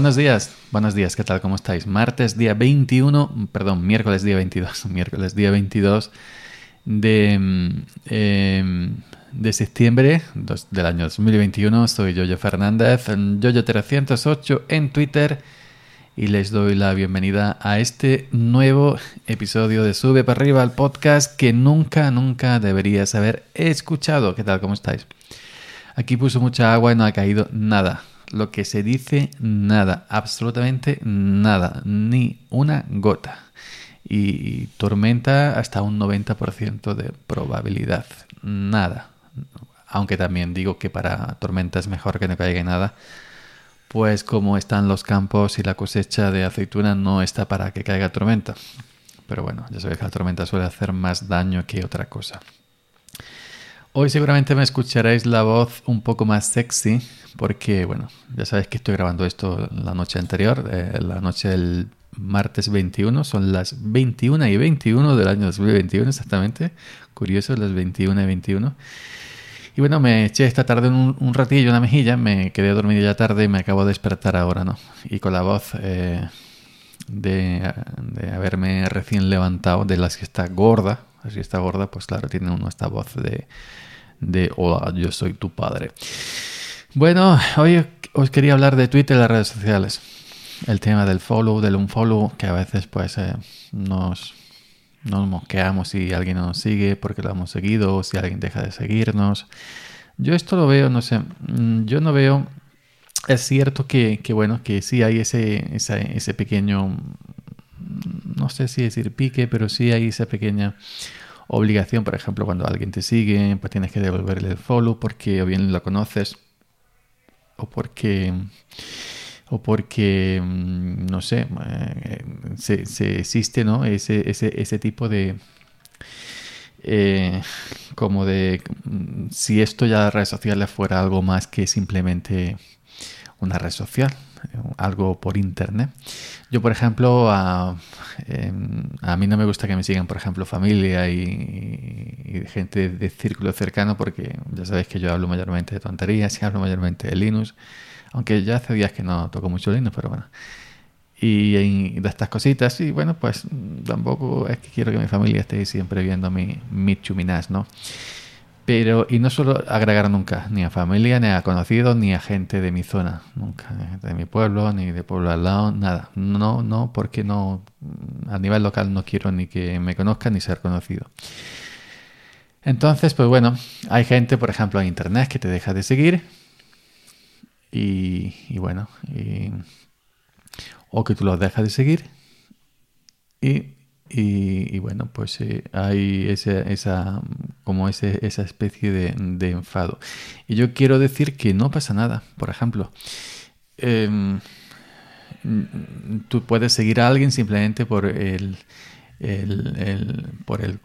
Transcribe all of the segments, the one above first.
Buenos días, buenos días, ¿qué tal? ¿Cómo estáis? Martes día 21, perdón, miércoles día 22, miércoles día 22 de, em, de septiembre del año 2021. Soy Yoyo Fernández, Yoyo308 en Twitter y les doy la bienvenida a este nuevo episodio de Sube para arriba podcast que nunca, nunca deberías haber escuchado. ¿Qué tal? ¿Cómo estáis? Aquí puso mucha agua y no ha caído nada lo que se dice nada, absolutamente nada, ni una gota. Y tormenta hasta un 90% de probabilidad, nada. Aunque también digo que para tormenta es mejor que no caiga nada, pues como están los campos y la cosecha de aceituna no está para que caiga tormenta. Pero bueno, ya sabéis que la tormenta suele hacer más daño que otra cosa. Hoy seguramente me escucharéis la voz un poco más sexy porque, bueno, ya sabéis que estoy grabando esto la noche anterior, eh, la noche del martes 21, son las 21 y 21 del año 2021 exactamente, curioso, las 21 y 21. Y bueno, me eché esta tarde un, un ratillo una mejilla, me quedé dormido ya tarde y me acabo de despertar ahora, ¿no? Y con la voz eh, de, haberme recién levantado de la siesta gorda, así está gorda, pues claro, tiene uno esta voz de, de hola, yo soy tu padre. Bueno, hoy os quería hablar de Twitter y las redes sociales. El tema del follow, del unfollow, que a veces pues eh, nos, nos mosqueamos si alguien nos sigue porque lo hemos seguido o si alguien deja de seguirnos. Yo esto lo veo, no sé, mm, yo no veo... Es cierto que, que bueno, que sí hay ese, ese, ese pequeño no sé si decir pique, pero sí hay esa pequeña obligación, por ejemplo, cuando alguien te sigue, pues tienes que devolverle el follow porque o bien lo conoces o porque o porque mm, no sé eh, se, existe no ese, ese, ese tipo de eh, como de mm, si esto ya las redes sociales fuera algo más que simplemente una red social algo por internet. Yo, por ejemplo, a, em, a, mí no me gusta que me sigan, por ejemplo, familia y, gente de círculo cercano, porque ya sabéis que yo hablo mayormente de tonterías y hablo mayormente de Linux, aunque ya hace días que no toco mucho Linux, pero bueno. Y, de estas cositas, y bueno, pues tampoco es que quiero que mi familia esté siempre viendo mi, mi chuminás, ¿no? Pero, y no solo agregar nunca, ni a familia, ni a conocidos, ni a gente de mi zona, nunca, de mi pueblo, ni de pueblo al lado, nada. No, no, porque no, a nivel local no quiero ni que me conozcan ni ser conocido. Entonces, pues bueno, hay gente, por ejemplo, en internet que te deja de seguir y, bueno, o que tú los dejas de seguir y y, bueno, pues eh, hay esa, como ese, esa especie de, enfado. Y yo quiero decir que no pasa nada. Por ejemplo, em, tú puedes seguir a alguien simplemente por el, por, el,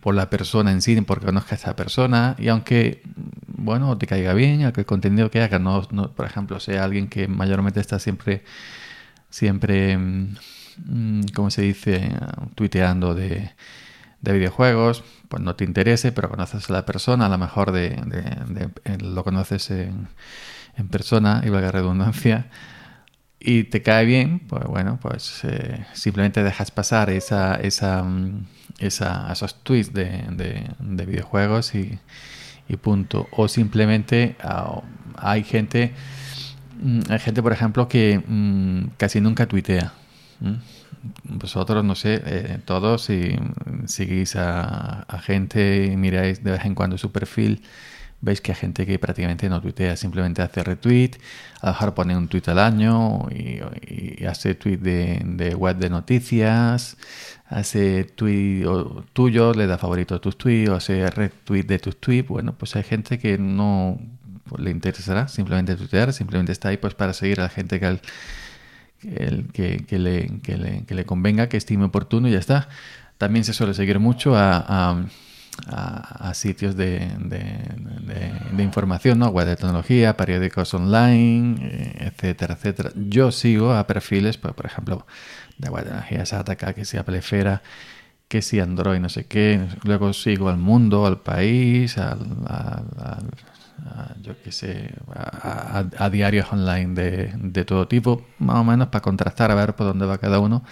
por la persona en sí, porque conozcas a esa persona. Y aunque, bueno, te caiga bien, aunque el contenido que haga, no, por ejemplo, sea alguien que mayormente está siempre, siempre Mm, ¿cómo se dice? Tuiteando de, videojuegos, pues no te interese, pero conoces a la persona, a lo mejor de, lo conoces en, persona, y valga redundancia, y te cae bien, pues bueno, pues eh, simplemente dejas pasar esa, esa, mm, esa, esos tweets de, videojuegos y, punto. O simplemente ah, hay gente, mm, hay gente, por ejemplo, que casi nunca tuitea. Vosotros, no sé, eh, todos, si seguís a, gente y miráis de vez en cuando su perfil, veis que hay gente que prácticamente no tuitea, simplemente hace retweet, a lo mejor pone un tweet al año y, hace tweet de, web de noticias, hace tweet tuyo, le da favorito a tus tweets o hace retweet de tus tweets. Bueno, pues hay gente que no pues, le interesará simplemente tuitear, simplemente está ahí pues para seguir a la gente que el que, que, le, que, le, que, le, convenga, que estime oportuno y ya está. También se suele seguir mucho a, a, sitios de, de, información, ¿no? web de tecnología, periódicos online, eh, etcétera, etcétera. Yo sigo a perfiles, pues, por ejemplo, de web de tecnología SATACA, que sea Plefera, que si Android, no sé qué. Luego sigo al mundo, al país, al, yo qué sé, a, diarios online de, de, todo tipo, más o menos para contrastar a ver por dónde va cada uno,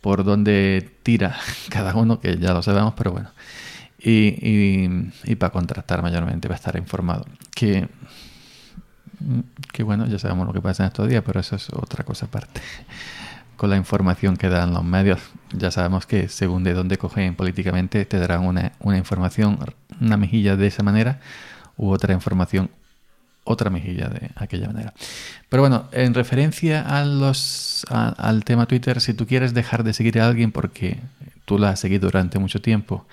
por dónde tira cada uno, que ya lo sabemos, pero bueno. Y, y, para contrastar mayormente, para estar informado. Que, que bueno, ya sabemos lo que pasa en estos días, pero eso es otra cosa aparte con la información que dan los medios. Ya sabemos que según de dónde cogen políticamente te darán una, una información, una mejilla de esa manera u otra información, otra mejilla de aquella manera. Pero bueno, en referencia a los, al tema Twitter, si tú quieres dejar de seguir a alguien porque tú la has seguido durante mucho tiempo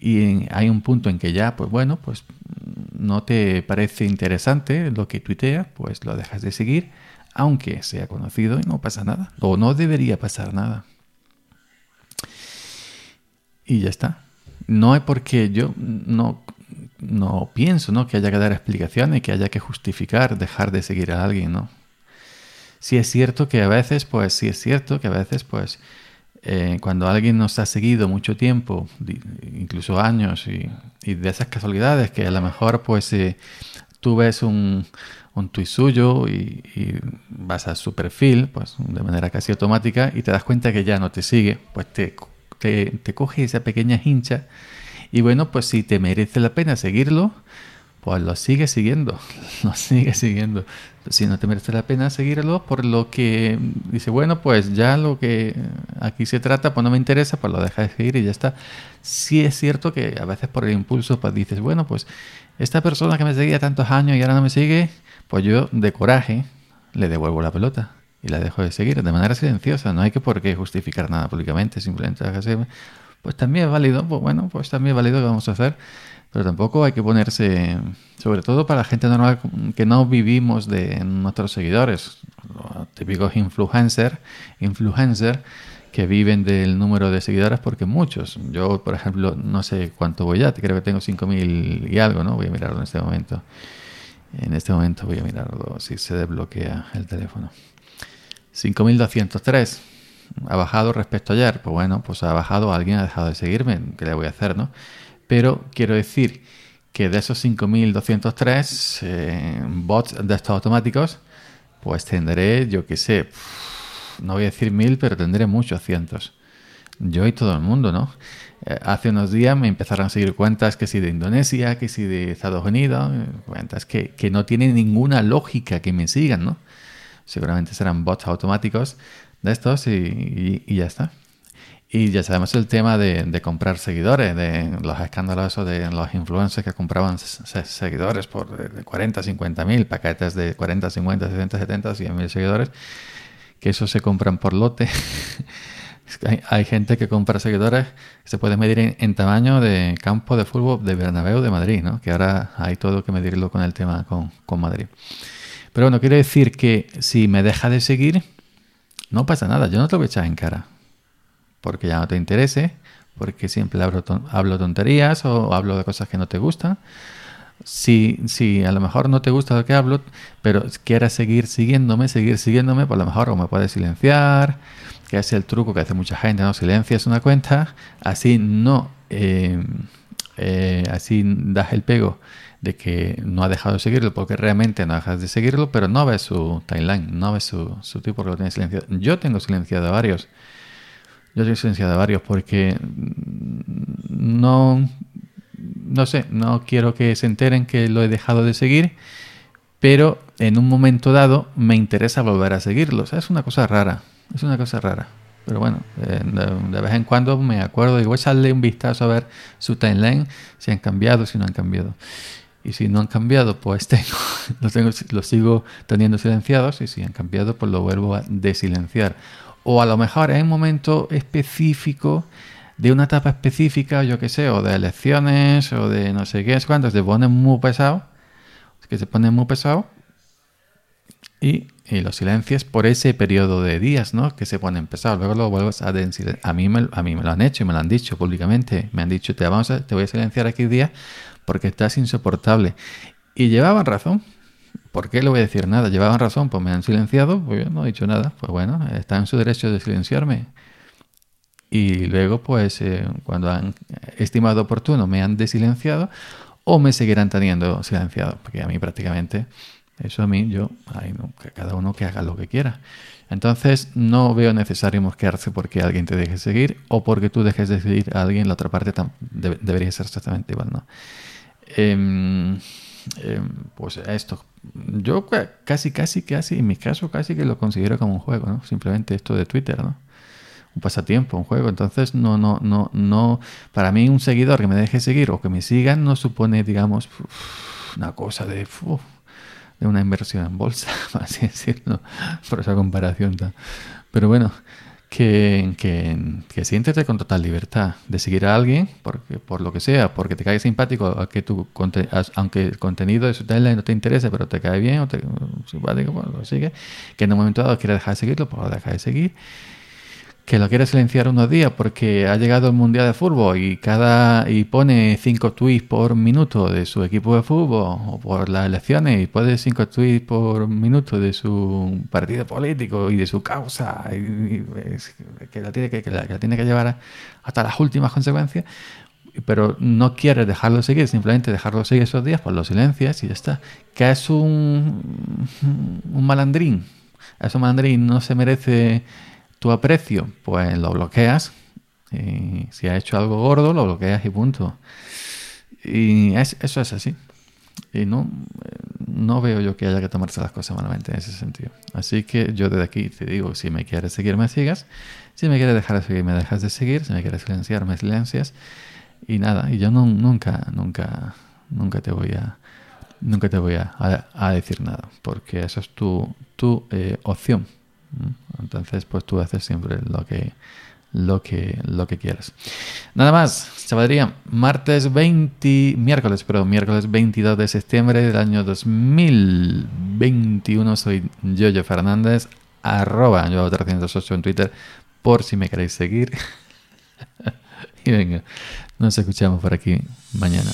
y hay un punto en que ya, pues bueno, pues no te parece interesante lo que tuitea, pues lo dejas de seguir aunque sea conocido y no pasa nada, o no debería pasar nada. Y ya está. No hay por qué yo no, no pienso ¿no? que haya que dar explicaciones, que haya que justificar dejar de seguir a alguien, ¿no? Sí es cierto que a veces, pues sí es cierto que a veces, pues eh, cuando alguien nos ha seguido mucho tiempo, incluso años, y, de esas casualidades que a lo mejor pues eh, tú ves un, un tuit suyo y, vas a su perfil, pues de manera casi automática, y te das cuenta que ya no te sigue, pues te, te, coge esa pequeña hincha. Y bueno, pues si te merece la pena seguirlo, pues lo sigue siguiendo, lo sigue siguiendo. Si no te merece la pena seguirlo, por lo que dice, bueno, pues ya lo que aquí se trata, pues no me interesa, pues lo deja de seguir y ya está. Sí es cierto que a veces por el impulso, pues dices, bueno, pues esta persona que me seguía tantos años y ahora no me sigue, pues yo, de coraje, le devuelvo la pelota y la dejo de seguir de manera silenciosa. No hay que por qué justificar nada públicamente, simplemente pues también es válido, pues bueno, pues también es válido que vamos a hacer. Pero tampoco hay que ponerse, sobre todo para la gente normal que no vivimos de nuestros seguidores, los típicos influencers, influencer, que viven del número de seguidores, porque muchos. Yo, por ejemplo, no sé cuánto voy ya, creo que tengo 5.000 y algo, ¿no? Voy a mirarlo en este momento. En este momento voy a mirarlo si se desbloquea el teléfono. 5203. ¿Ha bajado respecto a ayer? Pues bueno, pues ha bajado, alguien ha dejado de seguirme, ¿qué le voy a hacer, no? Pero quiero decir que de esos 5203 eh, bots de estos automáticos, pues tendré, yo qué sé, no voy a decir mil, pero tendré muchos cientos. Yo y todo el mundo, ¿no? Eh, hace unos días me empezaron a seguir cuentas que si de Indonesia, que si de Estados Unidos, eh, cuentas que, que no tienen ninguna lógica que me sigan, ¿no? Seguramente serán bots automáticos de estos y, ya está. Y ya sabemos el tema de, comprar seguidores, de los escándalos de los influencers que compraban seguidores por de 40, 50 mil, paquetes de 40, 50, 60, 70, 100 mil seguidores, que eso se compran por lote. Hay, gente que compra seguidores se puede medir en, tamaño de campo de fútbol de Bernabéu de Madrid, ¿no? Que ahora hay todo que medirlo con el tema con, con Madrid. Pero bueno, quiero decir que si me deja de seguir, no pasa nada, yo no te voy a echar en cara. Porque ya no te interese, porque siempre hablo, hablo tonterías o hablo de cosas que no te gustan. Si, si a lo mejor no te gusta lo que hablo, pero quieras seguir siguiéndome, seguir siguiéndome, pues a lo mejor o me puedes silenciar, que es el truco que hace mucha gente, ¿no? Silencias una cuenta, así no, eh, eh, así das el pego de que no ha dejado de seguirlo porque realmente no dejas de seguirlo, pero no ves su timeline, no ves su, su tipo que lo tiene silenciado. Yo tengo silenciado a varios. Yo tengo silenciado a varios porque no, no sé, no quiero que se enteren que lo he dejado de seguir, pero en un momento dado me interesa volver a seguirlos. Es una cosa rara. Es una cosa rara. Pero bueno, eh, de, vez en cuando me acuerdo y voy a echarle un vistazo a ver su timeline, si han cambiado, si no han cambiado. Y si no han cambiado, pues tengo, los, tengo, los sigo teniendo silenciados y si han cambiado, pues lo vuelvo a desilenciar. O a lo mejor en un momento específico de una etapa específica, yo qué sé, o de elecciones, o de no sé qué es cuánto, se pone muy pesado, que se pone muy pesado, y, los silencios por ese periodo de días, ¿no? Que se pone pesados. Luego lo vuelves a A mí, me, a mí me lo han hecho y me lo han dicho públicamente. Me han dicho, te, vamos a, te voy a silenciar aquí un día porque estás insoportable. Y llevaban razón. ¿Por qué le voy a decir nada? Llevaban razón, pues me han silenciado, pues yo no he dicho nada. Pues bueno, está en su derecho de silenciarme. Y luego, pues, eh, cuando han estimado oportuno, me han desilenciado o me seguirán teniendo silenciado, porque a mí prácticamente, eso a mí, yo, ay, no, que cada uno que haga lo que quiera. Entonces no veo necesario mosquearse porque alguien te deje seguir o porque tú dejes de seguir a alguien, la otra parte debería ser exactamente igual, ¿no? Em, pues esto, yo casi, casi, casi, en mi caso casi que lo considero como un juego, ¿no? Simplemente esto de Twitter, ¿no? Un pasatiempo, un juego. Entonces, no, no, no, no, para mí un seguidor que me deje seguir o que me sigan no supone, digamos, una cosa de, de una inversión en bolsa, así decirlo, por esa comparación. Pero bueno, que, que, que siéntete con total libertad de seguir a alguien, porque, por lo que sea, porque te cae simpático, que tu, aunque el contenido de su tele no te interese, pero te cae bien o te simpático, pues lo sigue, que en un momento dado quieres dejar de seguirlo, pues lo deja de seguir que lo quiere silenciar unos días porque ha llegado el Mundial de Fútbol y cada y pone cinco tweets por minuto de su equipo de fútbol o por las elecciones y pone cinco tweets por minuto de su partido político y de su causa y, que, la tiene que, tiene que llevar hasta las últimas consecuencias pero no quiere dejarlo seguir, simplemente dejarlo seguir esos días, pues lo silencias y ya está. Que es un, un malandrín. Es un malandrín, no se merece tu aprecio, pues lo bloqueas. Y si ha hecho algo gordo, lo bloqueas y punto. Y eso es así. Y no, no veo yo que haya que tomarse las cosas malamente en ese sentido. Así que yo desde aquí te digo, si me quieres seguir, me sigas. Si me quieres dejar de seguir, me dejas de seguir. Si me quieres silenciar, me silencias. Y nada, y yo no, nunca, nunca, nunca te voy a, nunca te voy a, decir nada, porque eso es tu, tu eh, opción. Entonces, pues tú haces siempre lo que, lo que, lo que quieras. Nada más, chavalería. Martes 20, miércoles, perdón, miércoles 22 de septiembre del año 2021. Soy Jojo Fernández, arroba yo 308 en Twitter, por si me queréis seguir. y venga, nos escuchamos por aquí mañana.